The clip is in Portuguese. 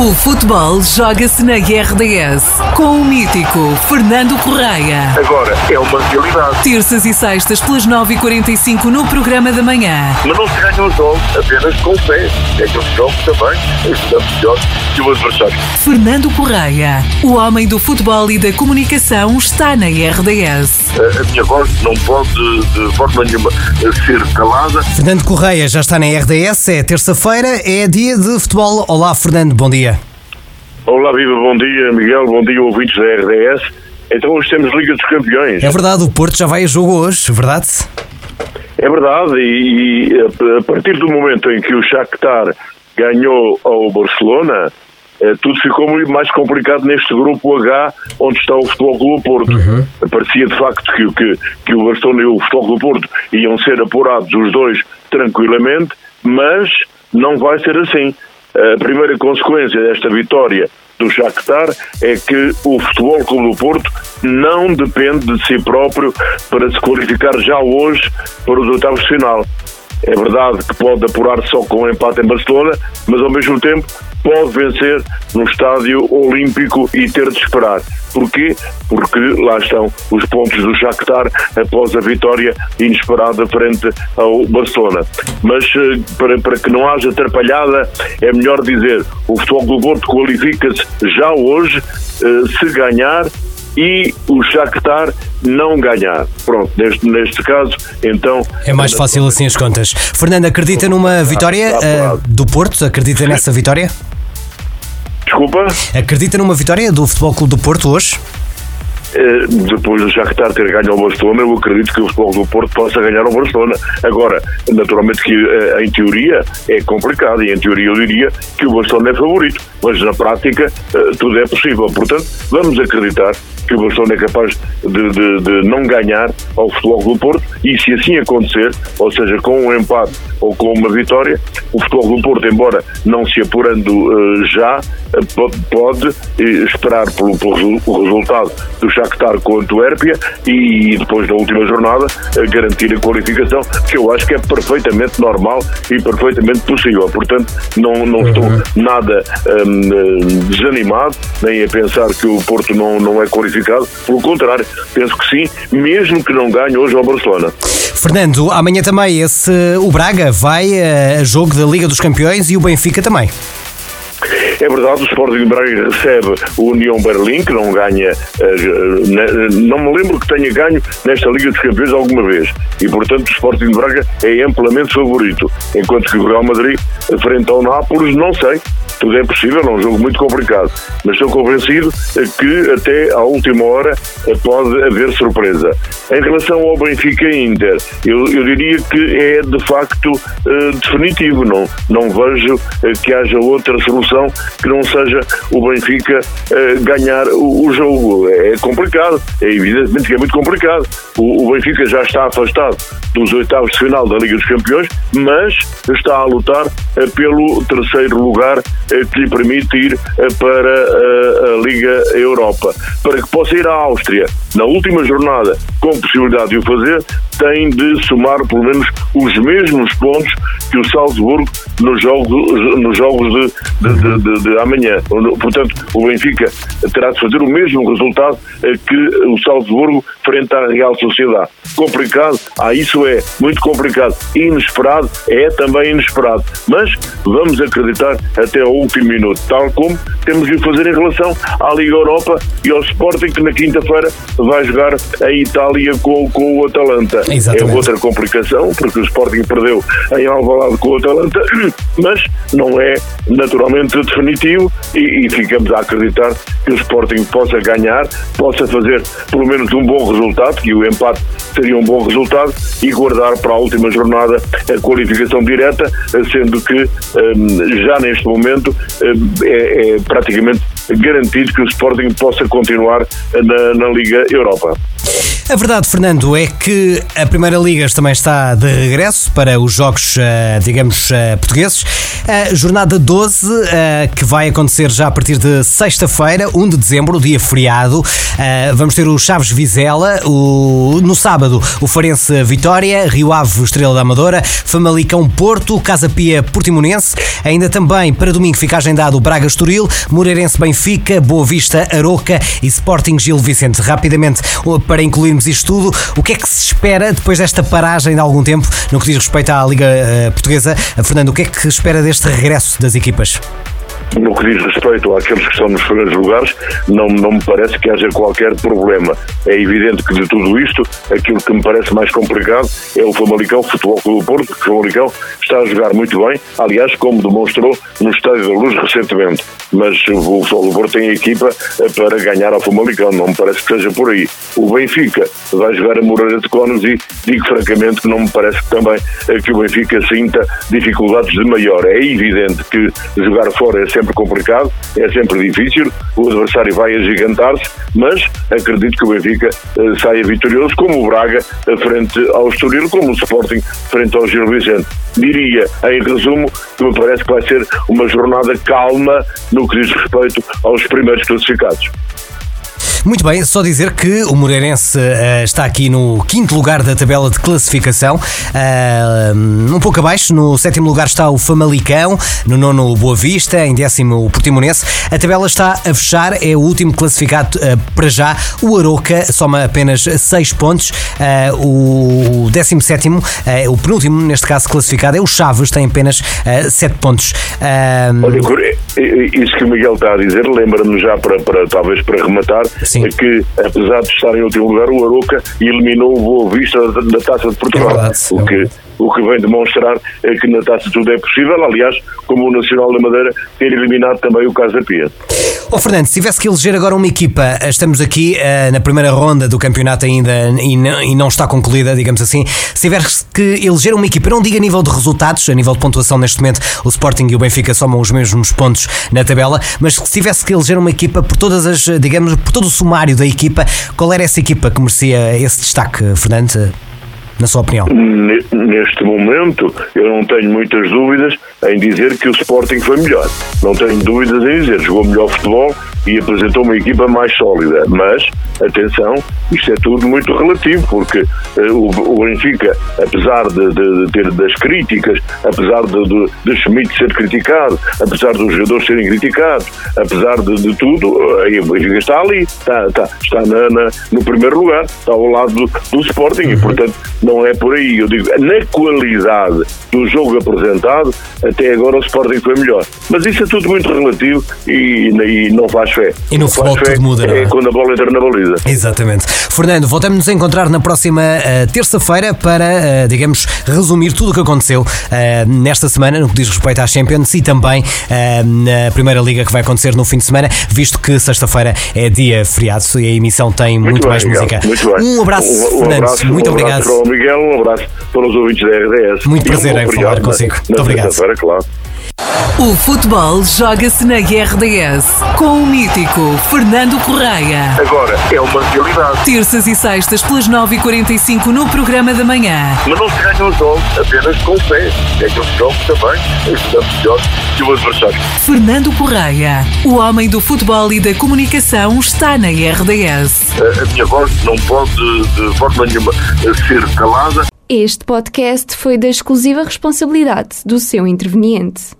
O futebol joga-se na RDS com o mítico Fernando Correia. Agora é uma realidade. Terças e sextas pelas 9h45 no programa da manhã. Mas não se ganha os jogos apenas com fé. É que os jogos também ajudamos melhor que o adversário. Fernando Correia, o homem do futebol e da comunicação, está na RDS. A, a minha voz não pode de forma nenhuma ser calada. Fernando Correia já está na RDS, é terça-feira, é dia de futebol. Olá, Fernando, bom dia. Olá, viva, bom dia, Miguel, bom dia, ouvintes da RDS. Então hoje temos Liga dos Campeões. É verdade, o Porto já vai a jogo hoje, verdade? É verdade, e, e a partir do momento em que o Shakhtar ganhou ao Barcelona, eh, tudo ficou muito mais complicado neste grupo H, onde está o Futebol Clube Porto. Uhum. Parecia de facto que, que, que o Barcelona e o Futebol Clube Porto iam ser apurados os dois tranquilamente, mas não vai ser assim. A primeira consequência desta vitória do Shakhtar é que o Futebol Clube do Porto não depende de si próprio para se qualificar já hoje para os oitavos de final. É verdade que pode apurar só com um empate em Barcelona, mas ao mesmo tempo pode vencer no estádio olímpico e ter de esperar. Porquê? Porque lá estão os pontos do Shakhtar após a vitória inesperada frente ao Barcelona. Mas eh, para, para que não haja atrapalhada, é melhor dizer o Futebol do Porto qualifica-se já hoje, eh, se ganhar e o Shakhtar não ganhar. Pronto, neste, neste caso, então... É mais fácil assim as contas. Fernando, acredita numa vitória uh, do Porto? Acredita nessa vitória? Desculpa? Acredita numa vitória do Futebol Clube do Porto hoje? Eh, depois do Shakhtar ter ganho ao Barcelona, eu acredito que o futebol do Porto possa ganhar ao Barcelona. Agora, naturalmente que eh, em teoria é complicado e em teoria eu diria que o Barcelona é favorito, mas na prática eh, tudo é possível. Portanto, vamos acreditar que o Barcelona é capaz de, de, de não ganhar ao futebol do Porto e se assim acontecer, ou seja, com um empate ou com uma vitória, o futebol do Porto, embora não se apurando uh, já, pode esperar pelo, pelo resultado do Shakhtar com a Antuérpia e depois da última jornada garantir a qualificação, que eu acho que é perfeitamente normal e perfeitamente possível. Portanto, não, não uhum. estou nada um, desanimado, nem a pensar que o Porto não, não é qualificado. Pelo contrário, penso que sim, mesmo que não ganhe hoje ao Barcelona. Fernando, amanhã também esse, o Braga vai a jogo da Liga dos Campeões e o Benfica também. É verdade, o Sporting de Braga recebe o União Berlim, que não ganha, eh, não me lembro que tenha ganho nesta Liga dos Campeões alguma vez. E, portanto, o Sporting de Braga é amplamente favorito. Enquanto que o Real Madrid, frente ao Nápoles, não sei tudo é possível, é um jogo muito complicado, mas estou convencido que até à última hora pode haver surpresa. Em relação ao Benfica Inter, eu, eu diria que é de facto uh, definitivo, não, não vejo uh, que haja outra solução que não seja o Benfica uh, ganhar o, o, jogo. É complicado, é evidentemente que é muito complicado. O, o Benfica já está afastado dos oitavos de final da Liga dos Campeões, mas está a lutar pelo terceiro lugar que lhe permite ir eh, para a, a Liga Europa. Para que possa ir à Áustria na última jornada, com possibilidade de o fazer, tem de somar pelo menos os mesmos pontos que o Salzburgo nos jogos, nos jogos de, de, de, de amanhã. Portanto, o Benfica terá de fazer o mesmo resultado eh, que o Salzburgo frente à Real Sociedade. Complicado? Ah, isso é muito complicado. Inesperado? É também inesperado. Mas vamos acreditar até ao último minuto, tal como temos de fazer em relação à Liga Europa e ao Sporting, que na quinta-feira vai jogar a Itália com, com o Atalanta. Exatamente. É outra complicação, porque o Sporting perdeu em Alvalade com o Atalanta, mas não é naturalmente definitivo e, e ficamos a acreditar que o Sporting possa ganhar, possa fazer pelo menos um bom resultado, que o empate seria um bom resultado, e guardar para a última jornada a qualificação direta, sendo que um, já neste momento um, é, é praticamente garantido que o Sporting possa continuar na, na Liga Europa. A verdade, Fernando, é que a Primeira Liga também está de regresso para os jogos, eh, digamos, eh, portugueses. A jornada 12, eh, que vai acontecer já a partir de sexta-feira, 1 de dezembro, dia feriado. Vamos ter o Chaves Vizela, o, no sábado o Farense Vitória, Rio Ave Estrela da Amadora, Famalicão Porto, Casa Pia Portimonense. Ainda também para domingo fica agendado o Braga Estoril, Moreirense Benfica, Boa Vista Aroca e Sporting Gil Vicente. Rapidamente, para incluirmos isto tudo, o que é que se espera depois desta paragem de algum tempo no que diz respeito à Liga uh, Portuguesa? Fernando, o que é que espera deste regresso das equipas? No que diz respeito àqueles que estão nos primeiros lugares, não, não me parece que haja qualquer problema. É evidente que de tudo isto, aquilo que me parece mais complicado é o Famalicão Futebol Clube do Porto, que o Famalicão está a jogar muito bem, aliás, como demonstrou no Estádio da Luz recentemente. Mas o Futebol do Porto tem equipa para ganhar ao Famalicão, não me parece que seja por aí. O Benfica vai jogar a Moreira de Conos e digo francamente que não me parece também eh, que o Benfica sinta dificuldades de maior. É evidente que jogar fora é sempre complicado, é sempre difícil, o adversário vai agigantar-se, mas acredito que o Benfica uh, saia vitorioso, como o Braga uh, frente ao Estoril, como o Sporting frente ao Gil Vicente. Diria, em resumo, que me parece que vai ser uma jornada calma no que diz respeito aos primeiros classificados. Muito bem, só dizer que o Moreirense uh, está aqui no quinto lugar da tabela de classificação, uh, um pouco abaixo, no sétimo lugar está o Famalicão, no nono o Boa Vista, em décimo o Portimonense. A tabela está a fechar, é o último classificado uh, para já. O Aroca soma apenas 6 pontos, o décimo sétimo, o penúltimo neste caso classificado é o Chaves, tem apenas 7 pontos. Olha, isso que o Miguel está a dizer lembra-me já para, para talvez para rematar Sim. que, apesar de estar em último lugar, o Aroca eliminou o Boa Vista da, da Taça de Portugal. É verdade, o que o que vem demonstrar é que na taça tudo é possível, aliás, como o Nacional da Madeira ter eliminado também o Casa Pia. Oh, Fernando, se tivesse que eleger agora uma equipa, estamos aqui uh, na primeira ronda do campeonato ainda e não, e não, está concluída, digamos assim. Se tivesse que eleger uma equipa, não diga a nível de resultados, a nível de pontuação neste momento, o Sporting e o Benfica somam os mesmos pontos na tabela, mas se tivesse que eleger uma equipa por todas as, digamos, por todo o sumário da equipa, qual era essa equipa que merecia esse destaque, Fernando? Na sua opinião? Neste momento, eu não tenho muitas dúvidas em dizer que o Sporting foi melhor. Não tenho dúvidas em dizer, jogou melhor futebol e apresentou uma equipa mais sólida. Mas, atenção, isto é tudo muito relativo, porque uh, o, o, Benfica, apesar de, de, de, ter das críticas, apesar de, de, de Schmidt ser criticado, apesar dos jogadores serem criticados, apesar de, de tudo, uh, o Benfica está ali, está, está, está na, na, no primeiro lugar, está ao lado do, do Sporting e, portanto, não é por aí. Eu digo, na qualidade do jogo apresentado, até agora o Sporting foi melhor. Mas isso é tudo muito relativo e, e não faz E no futebol tudo muda, não é? é? quando a bola entra na baliza. Exatamente. Fernando, voltamos a encontrar na próxima uh, terça-feira para, uh, digamos, resumir tudo o que aconteceu uh, nesta semana no que diz respeito à Champions e também na Primeira Liga que vai acontecer no fim de semana, visto que sexta-feira é dia feriado e a emissão tem muito, muito bem, mais Miguel, música. Muito bem. Um abraço, um, um Fernando. Abraço, muito um obrigado. Abraço para o Miguel, um abraço para os ouvintes da RDS. Muito prazer em falar consigo. Muito obrigado. Claro. O futebol joga-se na RDS com o mítico Fernando Correia. Agora é uma realidade. Terças e sextas pelas 9h45 no programa da manhã. Mas não se ganham os jogos apenas com o pé. É que os jogos também estamos melhor que o adversário. Fernando Correia, o homem do futebol e da comunicação, está na RDS. A, a minha voz não pode de forma nenhuma ser calada. Este podcast foi da exclusiva responsabilidade do seu interveniente.